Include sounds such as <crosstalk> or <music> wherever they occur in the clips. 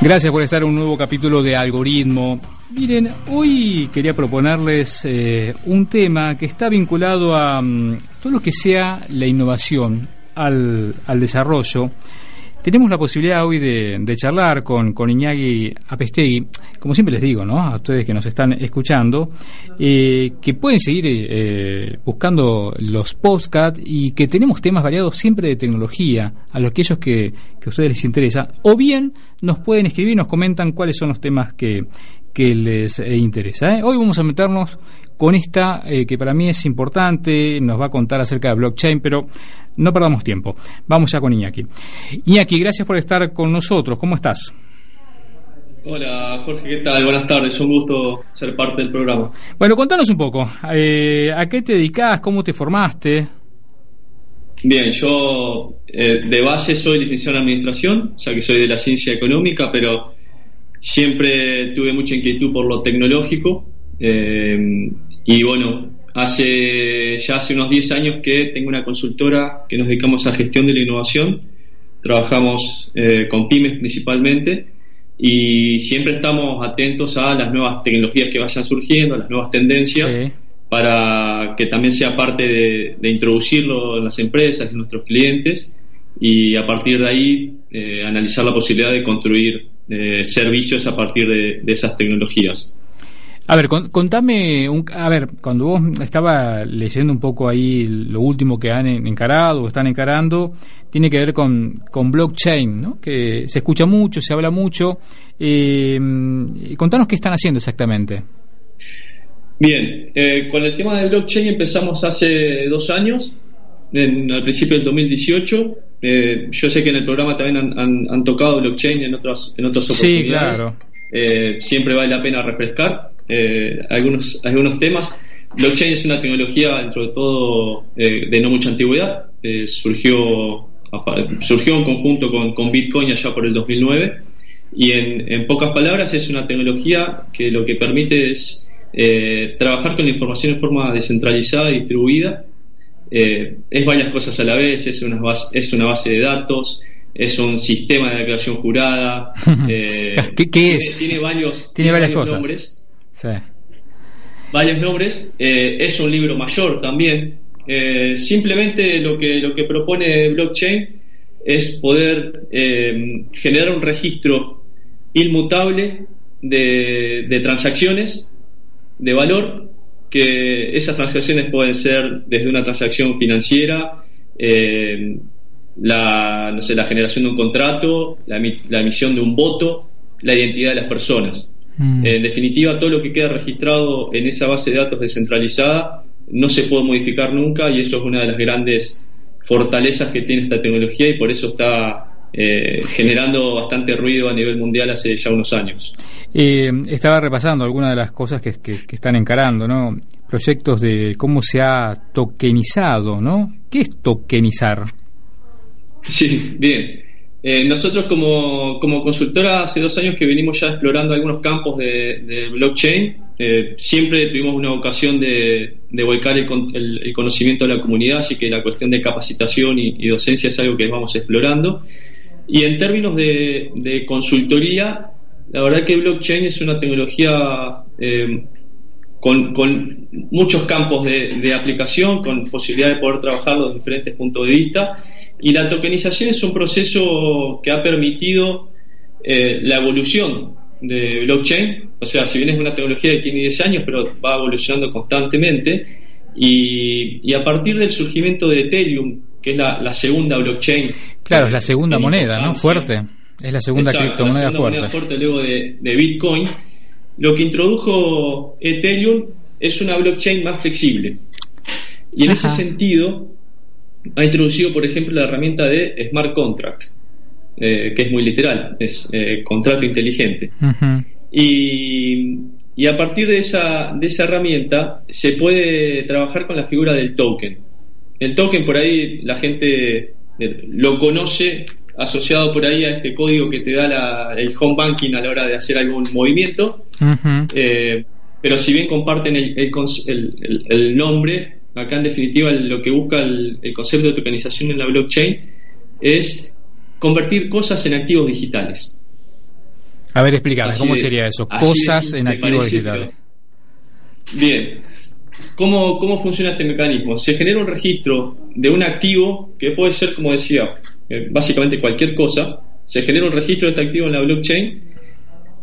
Gracias por estar en un nuevo capítulo de Algoritmo. Miren, hoy quería proponerles eh, un tema que está vinculado a mm, todo lo que sea la innovación, al, al desarrollo tenemos la posibilidad hoy de, charlar con, con Iñaki Apestegui, como siempre les digo, ¿no? A ustedes que nos están escuchando, eh, que pueden seguir eh, buscando los podcasts y que tenemos temas variados siempre de tecnología, a los que ellos que, que a ustedes les interesa, o bien nos pueden escribir y nos comentan cuáles son los temas que, que les eh, interesa. Hoy vamos a meternos con esta que para mí es importante, nos va a contar acerca de blockchain, pero no perdamos tiempo. Vamos ya con Iñaki. Iñaki, gracias por estar con nosotros. ¿Cómo estás? Hola Jorge, ¿qué tal? Buenas tardes, un gusto ser parte del programa. Bueno, contanos un poco, eh, ¿a qué te dedicas? ¿Cómo te formaste? Bien, yo eh, de base soy licenciado en Administración, o sea que soy de la ciencia económica, pero siempre tuve mucha inquietud por lo tecnológico eh, y bueno, Hace ya hace unos 10 años que tengo una consultora que nos dedicamos a gestión de la innovación. Trabajamos eh, con pymes principalmente y siempre estamos atentos a las nuevas tecnologías que vayan surgiendo, a las nuevas tendencias, para que también sea parte de, introducirlo en las empresas, en nuestros clientes y a partir de ahí eh, analizar la posibilidad de construir eh, servicios a partir de esas tecnologías. A ver, contame, un, a ver, cuando vos estaba leyendo un poco ahí lo último que han encarado o están encarando, tiene que ver con, con blockchain, ¿no? Que se escucha mucho, se habla mucho. Eh, contanos qué están haciendo exactamente. Bien, eh, con el tema de blockchain empezamos hace dos años, en, al principio del 2018. Eh, yo sé que en el programa también han, tocado blockchain en otras, en otras oportunidades. Sí, claro. Eh, siempre vale la pena refrescar eh, algunos, algunos temas. Blockchain es una tecnología, dentro de todo, eh, de no mucha antigüedad. Eh, surgió, surgió en conjunto con, con, Bitcoin allá por el 2009. Y en, en, pocas palabras, es una tecnología que lo que permite es trabajar con la información en forma descentralizada y distribuida. es varias cosas a la vez, es una base, es una base de datos, es un sistema de declaración jurada. <laughs> ¿Qué, es? Tiene, varios, tiene, varias cosas. nombres. Varios nombres. Eh, es un libro mayor también. Eh, simplemente lo que, lo que propone blockchain es poder eh, generar un registro inmutable de, transacciones de valor, que esas transacciones pueden ser desde una transacción financiera, la, no sé, la generación de un contrato, la emisión de un voto, la identidad de las personas. Mm. En definitiva, todo lo que queda registrado en esa base de datos descentralizada no se puede modificar nunca y eso es una de las grandes fortalezas que tiene esta tecnología y por eso está eh, generando bastante ruido a nivel mundial hace ya unos años. Eh, estaba repasando algunas de las cosas que, están encarando, ¿no? Proyectos de cómo se ha tokenizado, ¿no? ¿Qué es tokenizar? Sí, bien. Eh, nosotros como, como, consultora hace dos años que venimos ya explorando algunos campos de, blockchain. Eh, siempre tuvimos una vocación de, de volcar el, conocimiento de la comunidad, así que la cuestión de capacitación y, docencia es algo que vamos explorando. Y en términos de, consultoría, la verdad que blockchain es una tecnología eh, con, con, muchos campos de, aplicación, con posibilidad de poder trabajar desde diferentes puntos de vista y la tokenización es un proceso que ha permitido eh, la evolución de blockchain, o sea, si bien es una tecnología que tiene 10 años, pero va evolucionando constantemente, y, a partir del surgimiento de Ethereum, que es la, segunda blockchain. Claro, es la segunda moneda, ¿no? Fuerte. Es la segunda criptomoneda la fuerte. Moneda fuerte luego de, Bitcoin. Lo que introdujo Ethereum es una blockchain más flexible. Y en ese sentido, ha introducido, por ejemplo, la herramienta de Smart Contract, eh, que es muy literal, es eh, contrato inteligente. y, y, a partir de esa, de esa herramienta se puede trabajar con la figura del token. El token por ahí la gente eh, lo conoce asociado por ahí a este código que te da el home banking a la hora de hacer algún movimiento. Pero si bien comparten el, el, el nombre, acá en definitiva lo que busca el, concepto de tokenización en la blockchain es convertir cosas en activos digitales. A ver, explícame, ¿cómo sería eso? Cosas en activos digitales. Bien, ¿Cómo, ¿Cómo funciona este mecanismo? Se genera un registro de un activo que puede ser, como decía, eh, básicamente cualquier cosa. Se genera un registro de este activo en la blockchain,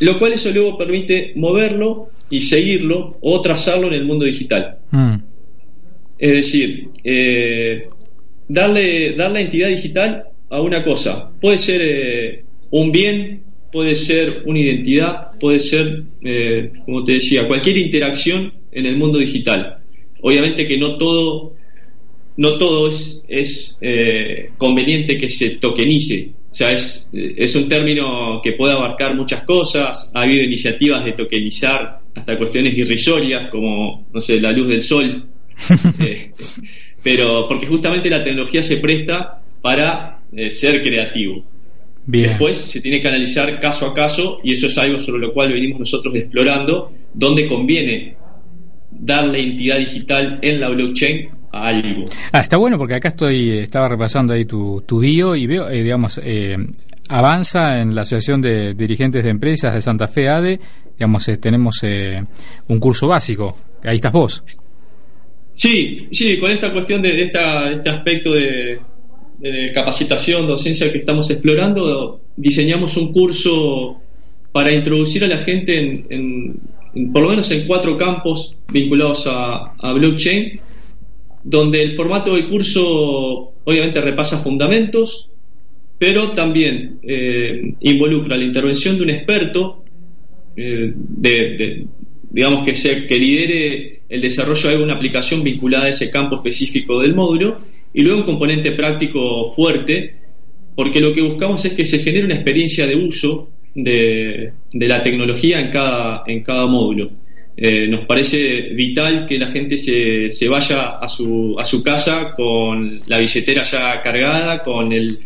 lo cual eso luego permite moverlo y seguirlo o trazarlo en el mundo digital. Mm. Es decir, eh, darle, darle entidad digital a una cosa. Puede ser eh, un bien, puede ser una identidad, puede ser, como te decía, cualquier interacción en el mundo digital. Obviamente que no todo, no todo es, es eh, conveniente que se tokenice. O sea, es, es un término que puede abarcar muchas cosas. Ha habido iniciativas de tokenizar hasta cuestiones irrisorias, como, no sé, la luz del sol. <laughs> Eh, pero porque justamente la tecnología se presta para eh, ser creativo. Después se tiene que analizar caso a caso y eso es algo sobre lo cual venimos nosotros explorando, donde conviene darle entidad digital en la blockchain algo. Ah, está bueno porque acá estoy, estaba repasando ahí tu, tu bio y veo, eh, digamos, eh, avanza en la Asociación de Dirigentes de Empresas de Santa Fe ADE, digamos, eh, tenemos un curso básico, ahí estás vos. Sí, sí, con esta cuestión de, esta, este aspecto de, capacitación, docencia que estamos explorando, diseñamos un curso para introducir a la gente en por lo menos en cuatro campos vinculados a, blockchain, donde el formato del curso obviamente repasa fundamentos, pero también eh, involucra la intervención de un experto, eh, de, digamos que, se, que lidere el desarrollo de alguna aplicación vinculada a ese campo específico del módulo, y luego un componente práctico fuerte, porque lo que buscamos es que se genere una experiencia de uso de, la tecnología en cada, en cada módulo. Eh, nos parece vital que la gente se, se vaya a su, a su casa con la billetera ya cargada, con el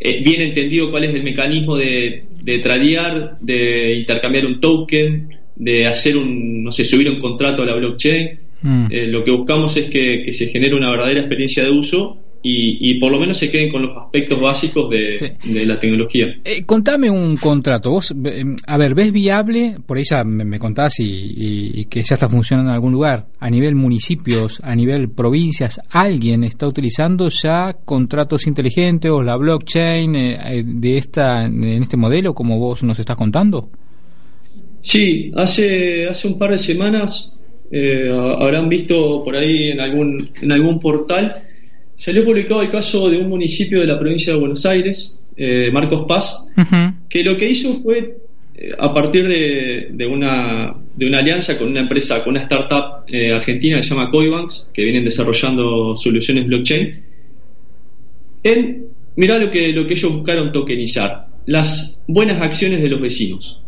eh, bien entendido cuál es el mecanismo de, de tradear, de intercambiar un token, de hacer un, no sé, subir un contrato a la blockchain. Mm. Eh, lo que buscamos es que, que se genere una verdadera experiencia de uso y, por lo menos se queden con los aspectos básicos de, la tecnología. Eh, contame un contrato. Vos, eh, a ver, ¿ves viable? Por ahí ya me, contás y, que ya está funcionando en algún lugar. A nivel municipios, a nivel provincias, ¿alguien está utilizando ya contratos inteligentes o la blockchain eh, de esta, en este modelo como vos nos estás contando? Sí, hace, hace un par de semanas habrán visto por ahí en algún, en algún portal salió publicado el caso de un municipio de la provincia de Buenos Aires, eh, Marcos Paz, que lo que hizo fue, eh, a partir de, una, de una alianza con una empresa, con una startup eh, argentina que se llama Coibanks, que vienen desarrollando soluciones blockchain, en, mirá lo que, lo que ellos buscaron tokenizar, las buenas acciones de los vecinos.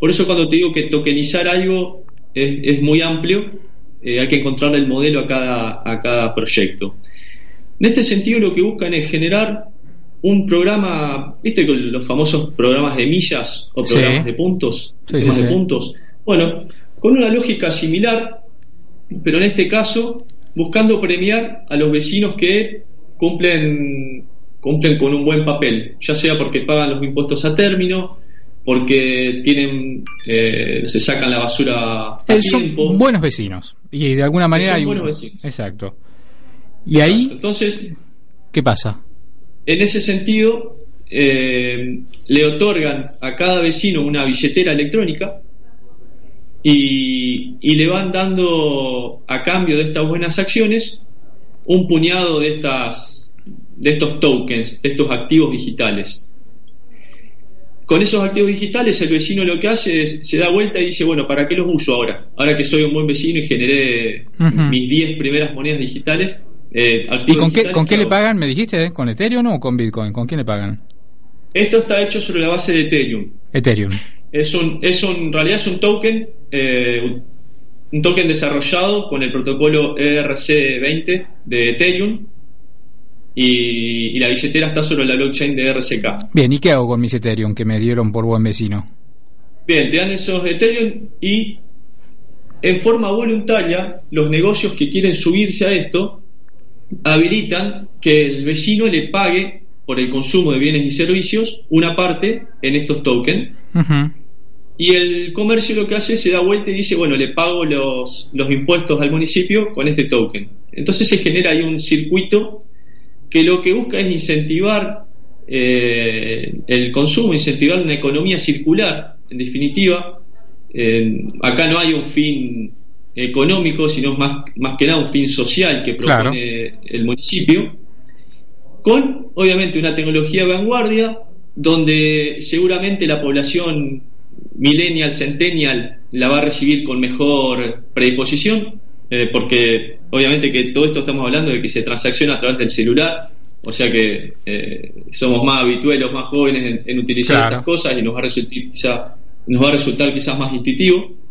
Por eso cuando te digo que tokenizar algo es, es muy amplio, hay que encontrarle el modelo a cada, a cada proyecto. En este sentido, lo que buscan es generar un programa, ¿viste con los famosos programas de millas o programas de puntos? de puntos. Bueno, con una lógica similar, pero en este caso buscando premiar a los vecinos que cumplen cumplen con un buen papel, ya sea porque pagan los impuestos a término, porque tienen eh, se sacan la basura a eh, Son buenos vecinos y de alguna manera hay buenos vecinos. Exacto. Y ahí, entonces, ¿qué pasa? En ese sentido, eh, le otorgan a cada vecino una billetera electrónica y, le van dando a cambio de estas buenas acciones un puñado de estas de estos tokens, de estos activos digitales. Con esos activos digitales el vecino lo que hace es se da vuelta y dice, bueno, ¿para qué los uso ahora? Ahora que soy un buen vecino y generé mis 10 primeras monedas digitales, eh, ¿Y con qué, con qué le pagan, me dijiste? ¿Con Ethereum o con Bitcoin? ¿Con quién le pagan? Esto está hecho sobre la base de Ethereum. Ethereum. Es un, es un, en realidad es un token, eh, un token desarrollado con el protocolo ERC20 de Ethereum y, la billetera está sobre la blockchain de RCK. Bien, ¿y qué hago con mis Ethereum que me dieron por buen vecino? Bien, te dan esos Ethereum y en forma voluntaria los negocios que quieren subirse a esto habilitan que el vecino le pague por el consumo de bienes y servicios una parte en estos tokens. Y el comercio lo que hace se da vuelta y dice, bueno, le pago los, los impuestos al municipio con este token. Entonces se genera ahí un circuito que lo que busca es incentivar eh, el consumo, incentivar una economía circular, en definitiva. acá no hay un fin económico, sino más, más que nada un fin social que propone el municipio, con obviamente una tecnología vanguardia, donde seguramente la población millennial, centennial, la va a recibir con mejor predisposición, eh, porque obviamente que todo esto estamos hablando de que se transacciona a través del celular, o sea que eh, somos más habituales, más jóvenes en, utilizar estas cosas y nos va a resultar quizá, nos va a resultar quizás más intuitivo.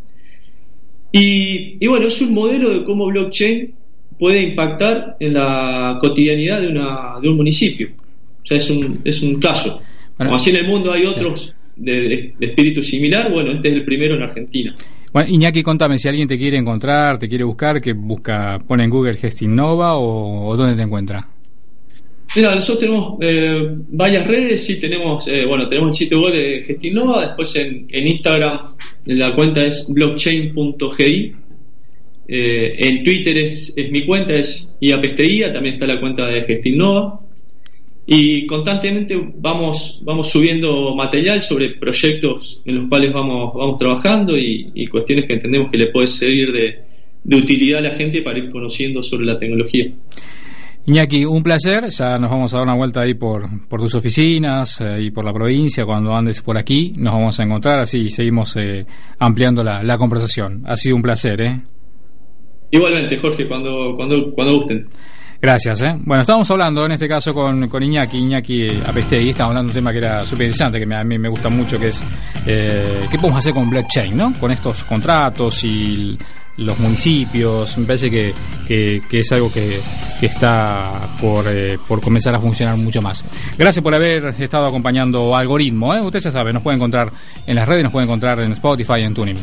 Y, bueno, es un modelo de cómo blockchain puede impactar en la cotidianidad de, una, de un municipio. O sea, es un, es un caso. Como así en el mundo hay otros de, espíritu similar, bueno, este es el primero en Argentina. Bueno, Iñaki, contame, si alguien te quiere encontrar, te quiere buscar, que busca, pone en Google Gestinnova o, o dónde te encuentra. Mira, nosotros tenemos eh, varias redes, sí tenemos, eh, bueno, tenemos el sitio web de Gestinnova, después en, Instagram la cuenta es blockchain.gi, eh, en Twitter es, mi cuenta, es IAPSTIA, también está la cuenta de Gestinnova, y constantemente vamos, vamos subiendo material sobre proyectos en los cuales vamos, vamos trabajando y, cuestiones que entendemos que le puede servir de utilidad a la gente para ir conociendo sobre la tecnología. Iñaki, un placer. Ya nos vamos a dar una vuelta ahí por, por tus oficinas eh, y por la provincia. Cuando andes por aquí, nos vamos a encontrar. Así seguimos eh, ampliando la, la, conversación. Ha sido un placer, ¿eh? Igualmente, Jorge, cuando, cuando, cuando gusten. Gracias. ¿eh? Bueno, estábamos hablando en este caso con, con Iñaki, Iñaki Apestegui, estábamos hablando de un tema que era súper interesante, que a mí me gusta mucho, que es eh, qué podemos hacer con blockchain, ¿no? Con estos contratos y los municipios, me parece que, que, es algo que, que está por, eh, por comenzar a funcionar mucho más. Gracias por haber estado acompañando Algoritmo, ¿eh? usted ya sabe, nos puede encontrar en las redes, nos puede encontrar en Spotify, en Tuning.